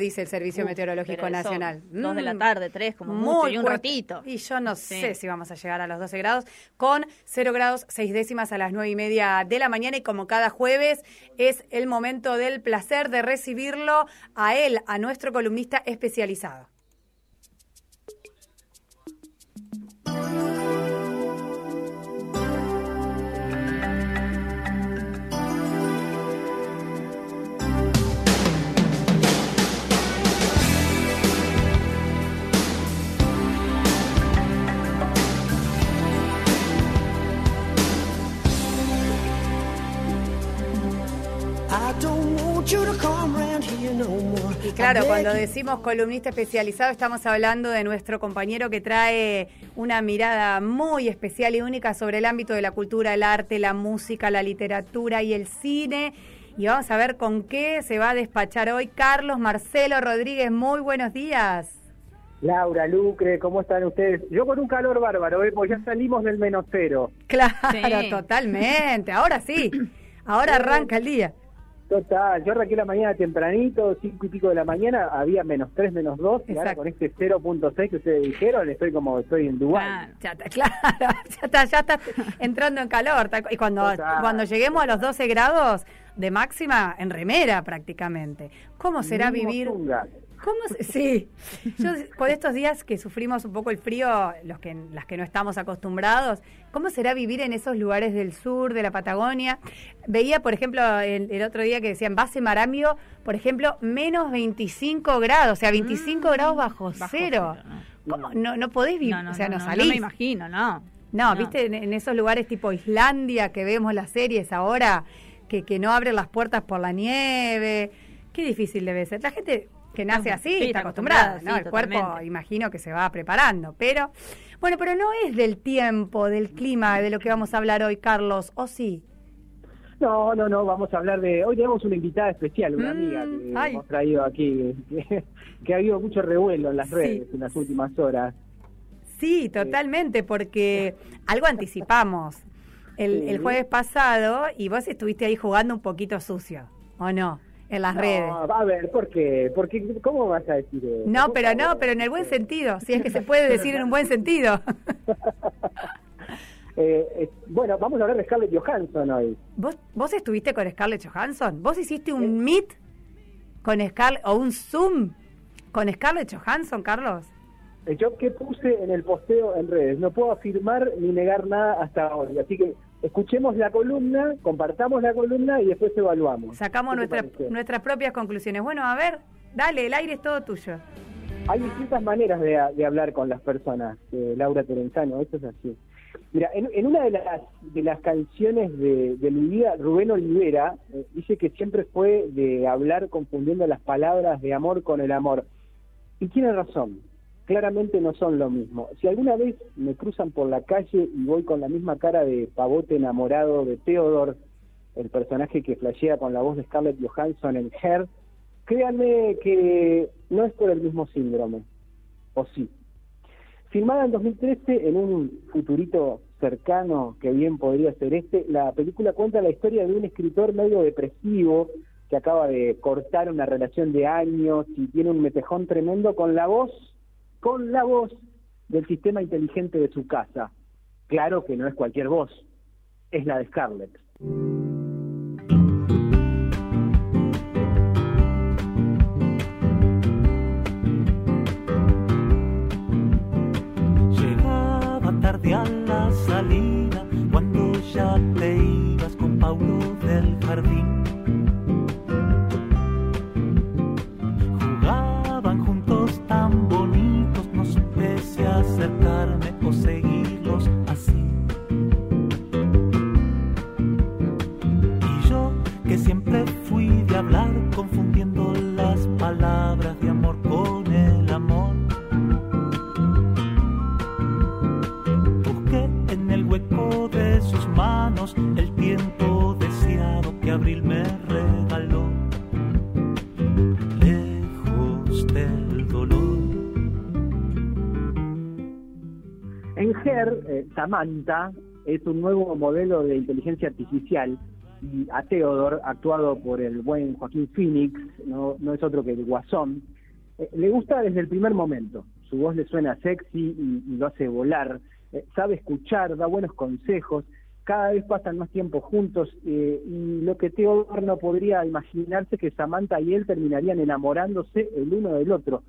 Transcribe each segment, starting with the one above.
dice el Servicio Uf, Meteorológico Nacional. Dos de la Mm, tarde, tres, como mucho, y un ratito. Y yo no Sí. sé si vamos a llegar a los 12 grados, con 0 grados 6 décimas a las 9 y media de la mañana. Y como cada jueves, es el momento del placer de recibirlo a él, a nuestro columnista especializado. Y claro, cuando you. decimos columnista especializado, estamos hablando de nuestro compañero que trae una mirada muy especial y única sobre el ámbito de la cultura, el arte, la música, la literatura y el cine. Y vamos a ver con qué se va a despachar hoy Carlos Marcelo Rodríguez. Muy buenos días. Laura, Lucre, ¿cómo están ustedes? Yo con un calor bárbaro, ¿eh? porque ya salimos del menos cero. Claro, Sí. totalmente. Ahora sí. Ahora arranca el día. Total, yo arranqué la mañana tempranito, cinco y pico de la mañana, había menos tres, menos dos, y ahora con este 0.6 que ustedes dijeron, estoy como estoy en Dubái. Claro. Ya está, claro, ya está, ya está entrando en calor. Y cuando, Total. cuando lleguemos a los 12 grados de máxima, en remera prácticamente. ¿Cómo será vivir? ¿Cómo se- sí, yo con estos días que sufrimos un poco el frío, los que las que no estamos acostumbrados, ¿cómo será vivir en esos lugares del sur, de la Patagonia? Veía, por ejemplo, el, el otro día que decían base Marambio, por ejemplo, menos 25 grados, o sea, 25 Mm, grados bajo, bajo cero. cero, ¿Cómo? No, no podés vivir, No, no, o sea, no, no, salís. No me imagino, no. No, viste, en, en esos lugares tipo Islandia que vemos las series ahora, que, que no abren las puertas por la nieve. Qué difícil debe ser. La gente que nace Sí, así está está acostumbrada, acostumbrada, ¿no? sí, El cuerpo, imagino que se va preparando. Pero, bueno, pero no es del tiempo, del clima, de lo que vamos a hablar hoy, Carlos, ¿o sí? No, no, no, vamos a habber de... Hoy tenemos una invitada especial, una Mm, amiga que ay. hemos traído aquí, que, que ha habido mucho revuelo en las Sí. redes en las últimas horas. Sí, totalmente, porque algo anticipamos el, el jueves pasado y vos estuviste ahí jugando un poquito sucio, ¿o no? En las redes. No, a ver, ¿por qué? Porque, ¿Cómo vas a decir eso? No, pero no, pero en el buen sentido, si es que se puede decir en un buen sentido. Eh, eh, bueno, vamos a hablar de Scarlett Johansson hoy. ¿Vos, ¿Vos estuviste con Scarlett Johansson? ¿Vos hiciste un meet con Scarlett o un Zoom con Scarlett Johansson, Carlos? Eh, Yo que puse en el posteo en redes, no puedo afirmar ni negar nada hasta hoy. Así que escuchemos la columna, compartamos la columna y después evaluamos. Sacamos ¿Qué te nuestra, nuestras propias conclusiones. Bueno, a ver, dale, el aire es todo tuyo. Hay distintas maneras de, de hablar con las personas, eh, Laura Terenzano, eso es así. Mira, en, en una de las, de las canciones de, de mi vida, Rubén Olivera eh, dice que siempre fue de hablar confundiendo las palabras de amor con el amor. Y tiene razón, claramente no son lo mismo. Si alguna vez me cruzan por la calle y voy con la misma cara de pavote enamorado de Theodore, el personaje que flashea con la voz de Scarlett Johansson en Her, créanme que no es por el mismo síndrome, o sí. Filmada en 2013 en un futurito cercano que bien podría ser este, la película cuenta la historia de un escritor medio depresivo que acaba de cortar una relación de años y tiene un metejón tremendo con la voz, con la voz del sistema inteligente de su casa. Claro que no es cualquier voz, es la de Scarlett. Samantha es un nuevo modelo de inteligencia artificial y a Theodore, actuado por el buen Joaquín Phoenix, no, no es otro que el Guasón, eh, le gusta desde el primer momento. Su voz le suena sexy y, lo hace volar. Eh, sabe escuchar, da buenos consejos. Cada vez pasan más tiempo juntos eh, y lo que Theodore no podría imaginarse que Samantha y él terminarían enamorándose el uno del otro.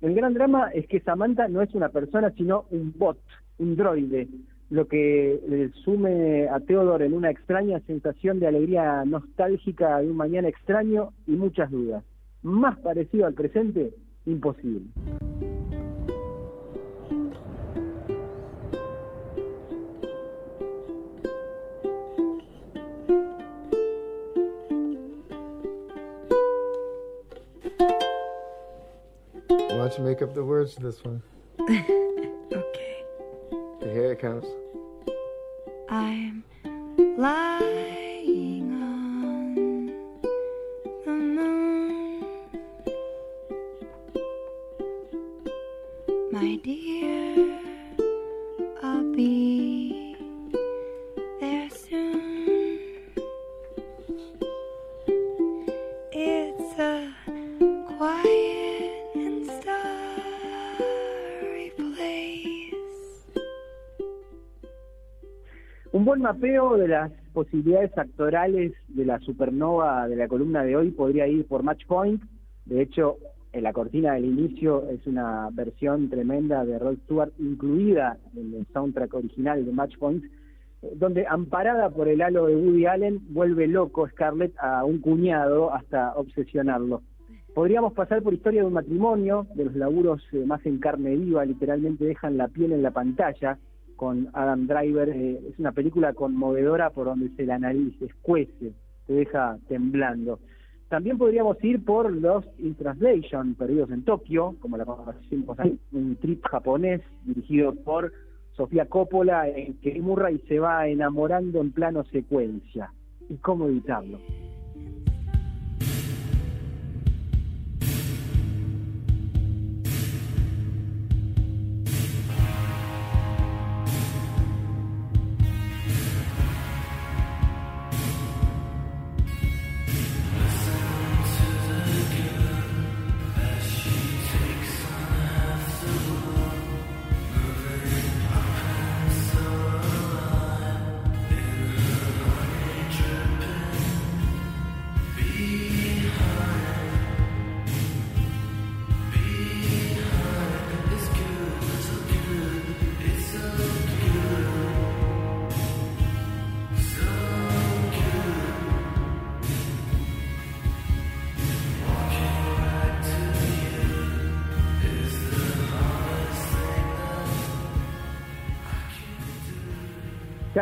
El gran drama es que Samantha no es una persona, sino un bot, un droide, lo que le sume a Theodore en una extraña sensación de alegría nostálgica de un mañana extraño y muchas dudas. Más parecido al presente, imposible. Why don't you make up the words to this one? Here it comes. I'm lying Un buen mapeo de las posibilidades actorales de la supernova de la columna de hoy podría ir por Match Point. De hecho, en la cortina del inicio es una versión tremenda de Rod Stewart incluida en el soundtrack original de Match Point, eh, donde amparada por el halo de Woody Allen vuelve loco Scarlett a un cuñado hasta obsesionarlo. Podríamos pasar por historia de un matrimonio, de los laburos eh, más en carne viva, literalmente dejan la piel en la pantalla, con Adam Driver. eh, es una película conmovedora por donde se la nariz escuece, te deja temblando. También podríamos ir por Lost in Translation, Perdidos en Tokio, como la conocimos ahí, un trip japonés dirigido por Sofía Coppola, en que Murray se va enamorando en plano secuencia. ¿Y cómo evitarlo?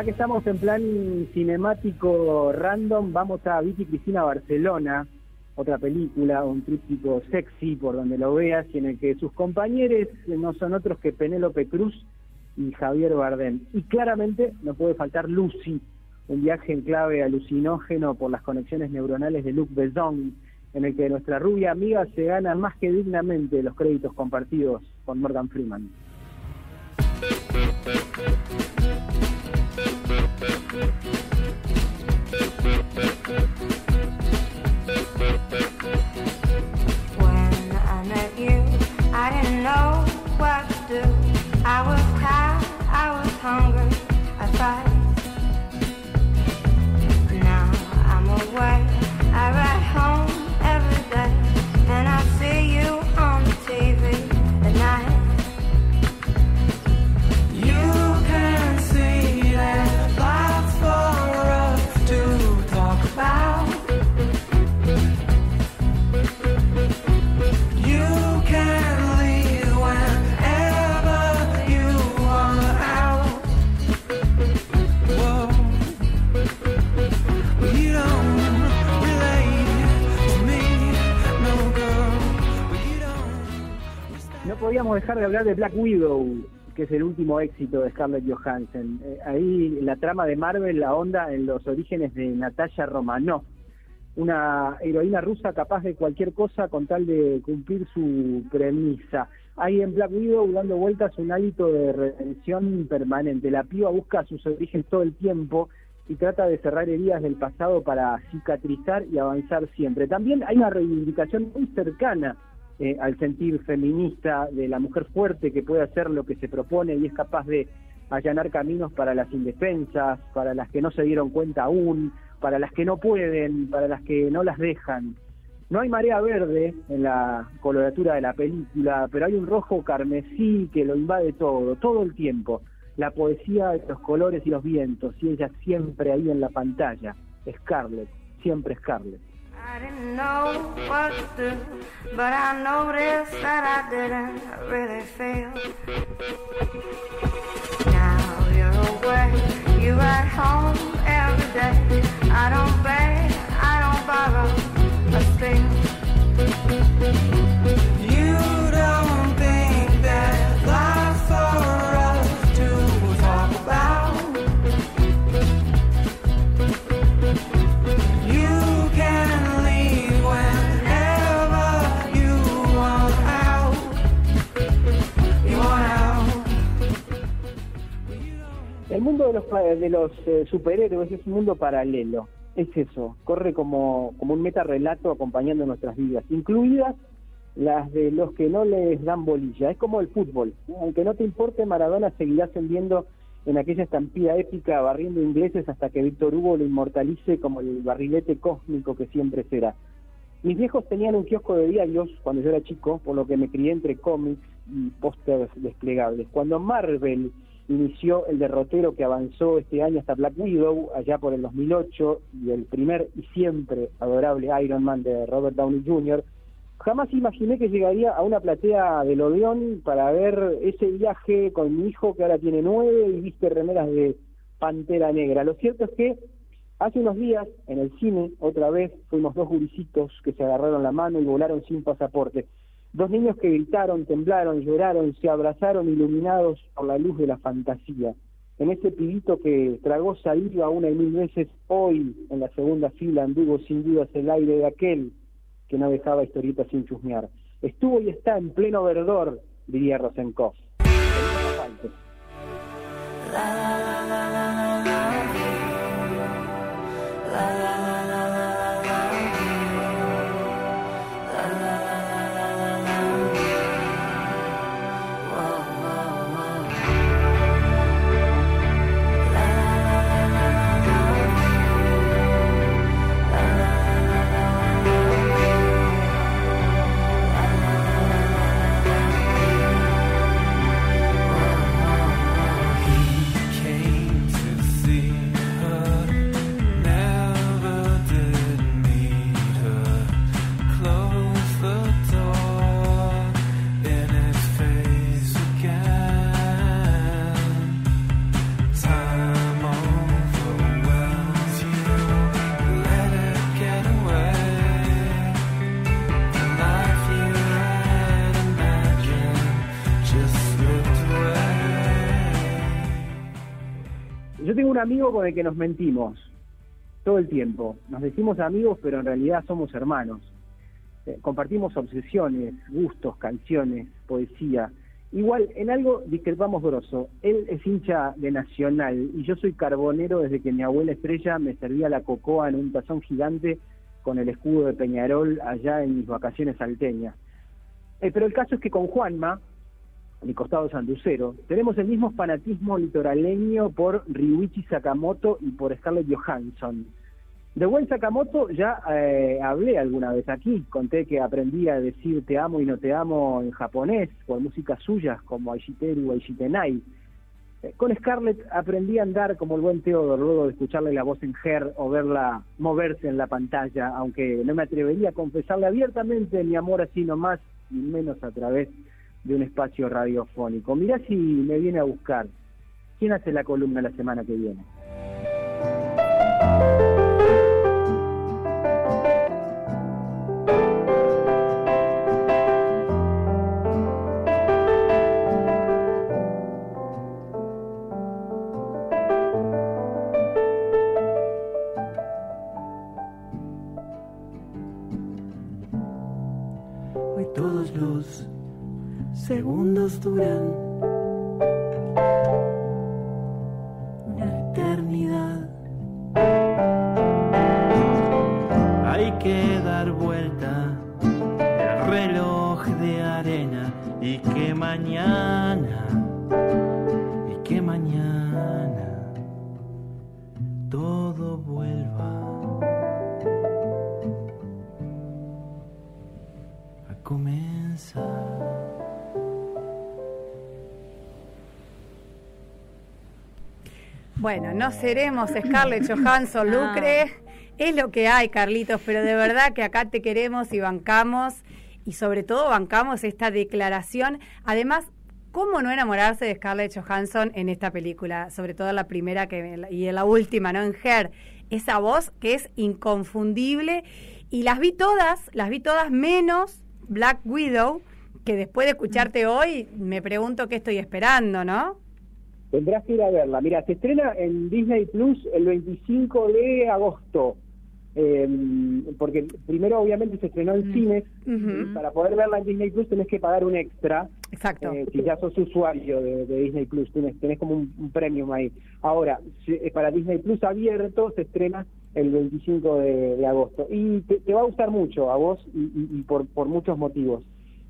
Ya que estamos en plan cinemático random, vamos a Vicky Cristina Barcelona, otra película, un tríptico sexy por donde lo veas, y en el que sus compañeros no son otros que Penélope Cruz y Javier Bardem. Y claramente no puede faltar Lucy, un viaje en clave alucinógeno por las conexiones neuronales de Luc Besson, en el que nuestra rubia amiga se gana más que dignamente los créditos compartidos con Morgan Freeman. Know what to do. I was No podíamos dejar de hablar de Black Widow, que es el último éxito de Scarlett Johansson. Eh, ahí la trama de Marvel la onda en los orígenes de Natalia Romanoff, una heroína rusa capaz de cualquier cosa con tal de cumplir su premisa. Hay en Black Widow dando vueltas un hálito de redención permanente. La piba busca sus orígenes todo el tiempo y trata de cerrar heridas del pasado para cicatrizar y avanzar siempre. También hay una reivindicación muy cercana eh, al sentir feminista de la mujer fuerte que puede hacer lo que se propone y es capaz de allanar caminos para las indefensas, para las que no se dieron cuenta aún, para las que no pueden, para las que no las dejan. No hay marea verde en la coloratura de la película, pero hay un rojo carmesí que lo invade todo, todo el tiempo. La poesía de los colores y los vientos, y ella siempre ahí en la pantalla. Scarlett, siempre Scarlett. I didn't know what to do, but I noticed that I didn't really feel. Now you're away, you at home every day. I don't beg, I don't borrow, but still. De los, de los eh, superhéroes es un mundo paralelo. Es eso, corre como, como un metarrelato acompañando nuestras vidas, incluidas las de los que no les dan bolilla. Es como el fútbol. Aunque no te importe, Maradona seguirá ascendiendo en aquella estampida épica, barriendo ingleses hasta que Víctor Hugo lo inmortalice como el barrilete cósmico que siempre será. Mis viejos tenían un kiosco de diarios cuando yo era chico, por lo que me crié entre cómics y pósters desplegables. Cuando Marvel inició el derrotero que avanzó este año hasta Black Widow, allá por el 2008, y el primer y siempre adorable Iron Man de Robert Downey Jr., jamás imaginé que llegaría a una platea del Odeón para ver ese viaje con mi hijo que ahora tiene nueve y viste remeras de Pantera Negra. Lo cierto es que hace unos días en el cine, otra vez, fuimos dos gurisitos que se agarraron la mano y volaron sin pasaporte. Dos niños que gritaron, temblaron, lloraron, se abrazaron iluminados por la luz de la fantasía. En ese pibito que tragó saliva una y mil veces, hoy en la segunda fila anduvo sin dudas el aire de aquel que no dejaba historietas sin chusmear. Estuvo y está en pleno verdor, diría Rosenkopf. Yo tengo un amigo con el que nos mentimos todo el tiempo. Nos decimos amigos, pero en realidad somos hermanos. Eh, compartimos obsesiones, gustos, canciones, poesía. Igual, en algo discrepamos grosso. Él es hincha de Nacional y yo soy carbonero desde que mi abuela Estrella me servía la cocoa en un tazón gigante con el escudo de Peñarol allá en mis vacaciones salteñas. Eh, pero el caso es que con Juanma, mi costado sanducero, tenemos el mismo fanatismo litoraleño por Ryuichi Sakamoto y por Scarlett Johansson. De buen Sakamoto ya eh, hablé alguna vez aquí, conté que aprendí a decir te amo y no te amo en japonés por músicas suyas como Aishiteru o Aishitenai. Eh, Con Scarlett aprendí a andar como el buen Theodore luego de escucharle la voz en Her o verla moverse en la pantalla, aunque no me atrevería a confesarle abiertamente mi amor así nomás y menos a través de un espacio radiofónico. Mirá si me viene a buscar. ¿Quién hace la columna la semana que viene? segundos duran una eternidad. Hay que dar vuelta el reloj de arena y que mañana, y que mañana todo vuelva. a Comenzar. Bueno, no seremos Scarlett Johansson, Lucre. Es lo que hay, Carlitos, pero de verdad que acá te queremos y bancamos. Y sobre todo bancamos esta declaración. Además, ¿cómo no enamorarse de Scarlett Johansson en esta película? Sobre todo la primera que, y en la última, ¿no? En Her. Esa voz que es inconfundible. Y las vi todas, las vi todas menos Black Widow, que después de escucharte hoy me pregunto qué estoy esperando, ¿no? Tendrás que ir a verla. Mira, se estrena en Disney Plus el 25 de agosto. Eh, porque primero obviamente se estrenó en cines. Ujú. Para poder verla en Disney Plus tenés que pagar un extra. Exacto. Eh, si ya sos usuario de, de Disney Plus, tenés, tenés como un, un premium ahí. Ahora, eh, para Disney Plus abierto se estrena el 25 de, de agosto. Y te, te va a gustar mucho a vos y, y- y por, por muchos motivos.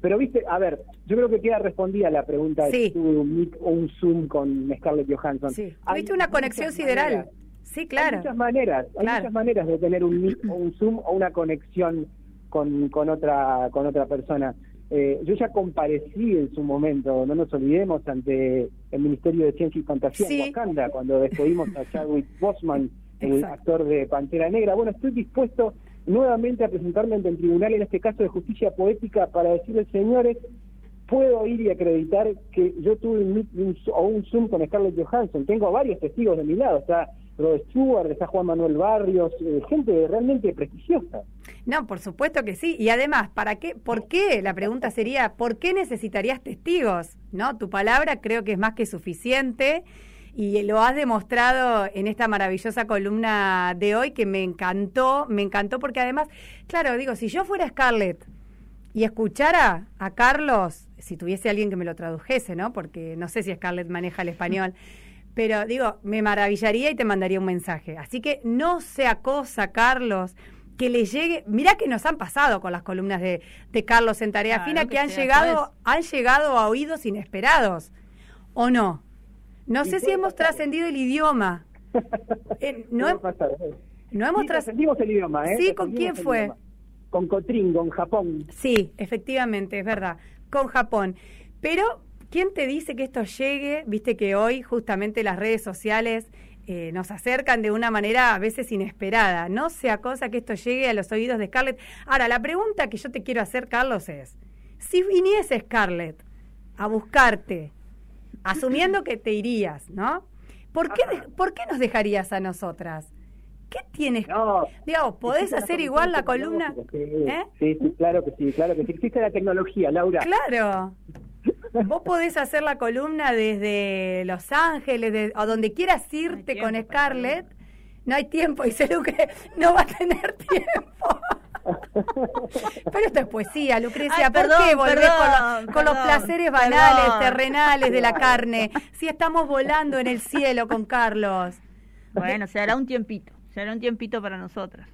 Pero viste, a ver, yo creo que queda respondida la pregunta de si tuve un meet o un Zoom con Scarlett Johansson. Sí. Hay Tuviste una conexión sideral. maneras. Sí, Hay claro. muchas maneras, hay muchas maneras de tener un meet o un Zoom o una conexión con, con otra con otra persona. Eh, yo ya comparecí en su momento, no nos olvidemos, ante el Ministerio de Ciencia y Fantasía Sí. en Wakanda, cuando despedimos a Chadwick Boseman, el Exacto. actor de Pantera Negra. Bueno, estoy dispuesto nuevamente a presentarme ante el tribunal, en este caso de justicia poética, para decirles, señores, puedo ir y acreditar que yo tuve un, un- un Zoom con Scarlett Johansson. Tengo varios testigos de mi lado. Está Rod Stewart, está Juan Manuel Barrios, eh, gente realmente prestigiosa. No, por supuesto que sí. Y además, ¿para qué? ¿Por qué? La pregunta sería, ¿por qué necesitarías testigos? ¿No? Tu palabra creo que es más que suficiente y lo has demostrado en esta maravillosa columna de hoy que me encantó, me encantó porque además, claro, digo, si yo fuera Scarlett y escuchara a Carlos, si tuviese alguien que me lo tradujese, ¿no? Porque no sé si Scarlett maneja el español. Pero digo, me maravillaría y te mandaría un mensaje. Así que no sea cosa, Carlos, que le llegue. Mirá que nos han pasado con las columnas de, de Carlos en Tarea Claro, Fina, que que han sea llegado, han llegado a oídos inesperados. ¿O no? No sé si hemos trascendido el idioma. Eh, no, ¿eh? no hemos Sí, tras- trascendimos el idioma, ¿eh? Sí, ¿con quién fue? idioma. Con Cotringo, en Japón. Sí, efectivamente, es verdad, con Japón. Pero, ¿quién te dice que esto llegue? Viste que hoy justamente las redes sociales eh, nos acercan de una manera a veces inesperada. No sea cosa que esto llegue a los oídos de Scarlett. Ahora, la pregunta que yo te quiero hacer, Carlos, es, si viniese Scarlett a buscarte, asumiendo que te irías, ¿no? ¿Por qué, de- ¿Por qué nos dejarías a nosotras? ¿Qué tienes? No. Digamos, ¿podés hacer igual la columna? tecnológica, Sí, ¿Eh? sí, sí, claro que sí, claro que sí. Existe la tecnología, Laura. Claro. Vos podés hacer la columna desde Los Ángeles, de, o donde quieras irte con Scarlett. No hay tiempo, dice Lucre, no va a tener tiempo. Pero esto es poesía, Lucrecia. Ay, ¿Por perdón, qué volver con, perdón, los- con los perdón, placeres banales, perdón. terrenales de la carne? Si estamos volando en el cielo con Carlos. Bueno, se hará un tiempito, se hará un tiempito para nosotras.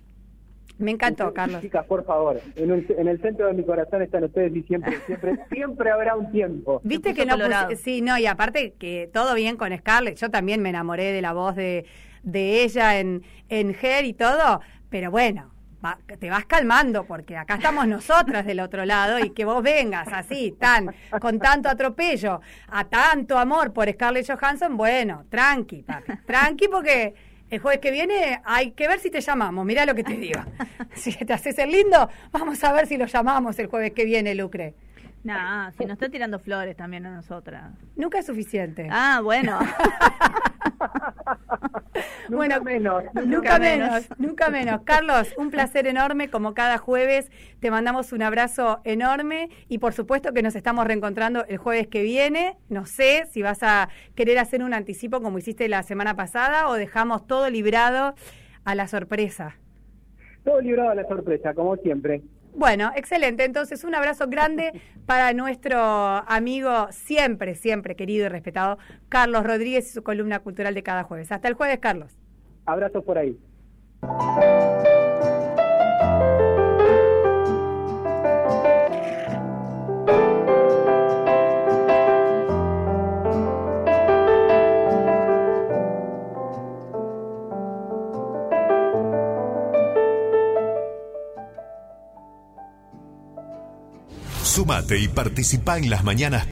Me encantó, Carlos. Chicas, por favor, en, un- en el centro de mi corazón están ustedes y siempre, siempre, siempre habrá un tiempo. Viste que no puse- sí, no, y aparte que todo bien con Scarlett, yo también me enamoré de la voz de, de ella en, en Her y todo, pero bueno, va- te vas calmando porque acá estamos nosotras del otro lado y que vos vengas así, tan, con tanto atropello, a tanto amor por Scarlett Johansson, bueno, tranqui, papi, tranqui porque el jueves que viene hay que ver si te llamamos, mirá lo que te digo. Si te haces el lindo, vamos a ver si lo llamamos el jueves que viene, Lucre. Nah, si nos está tirando flores también a nosotras. Nunca es suficiente. Ah, bueno. Nunca Bueno, menos. Nunca menos, nunca menos. Carlos, un placer enorme, como cada jueves. Te mandamos un abrazo enorme y por supuesto que nos estamos reencontrando el jueves que viene. No sé si vas a querer hacer un anticipo como hiciste la semana pasada o dejamos todo librado a la sorpresa. Todo librado a la sorpresa, como siempre. Bueno, excelente. Entonces, un abrazo grande para nuestro amigo siempre, siempre querido y respetado, Carlos Rodríguez y su columna cultural de cada jueves. Hasta el jueves, Carlos. Abrazos por ahí. Y participa en las mañanas